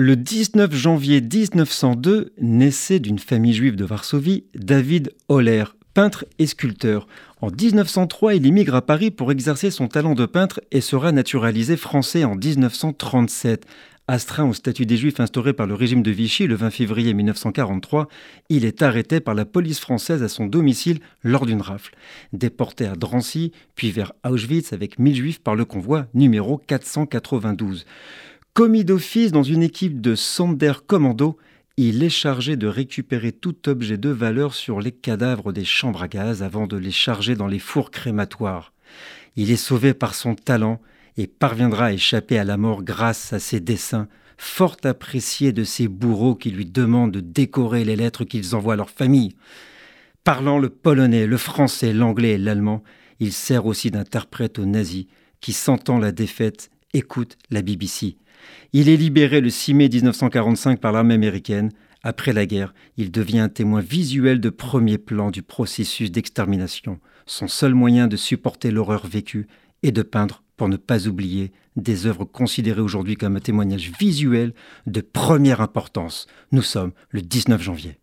Le 19 janvier 1902 naissait d'une famille juive de Varsovie David Holler, peintre et sculpteur. En 1903, il immigre à Paris pour exercer son talent de peintre et sera naturalisé français en 1937. Astreint au statut des Juifs instauré par le régime de Vichy le 20 février 1943, il est arrêté par la police française à son domicile lors d'une rafle. Déporté à Drancy, puis vers Auschwitz avec 1000 Juifs par le convoi numéro 492. Commis d'office dans une équipe de Sander Commando, il est chargé de récupérer tout objet de valeur sur les cadavres des chambres à gaz avant de les charger dans les fours crématoires. Il est sauvé par son talent et parviendra à échapper à la mort grâce à ses dessins, fort appréciés de ses bourreaux qui lui demandent de décorer les lettres qu'ils envoient à leur famille. Parlant le polonais, le français, l'anglais et l'allemand, il sert aussi d'interprète aux nazis qui, sentant la défaite, écoutent la BBC. Il est libéré le 6 mai 1945 par l'armée américaine. Après la guerre, il devient un témoin visuel de premier plan du processus d'extermination. Son seul moyen de supporter l'horreur vécue est de peindre pour ne pas oublier des œuvres considérées aujourd'hui comme un témoignage visuel de première importance. Nous sommes le 19 janvier.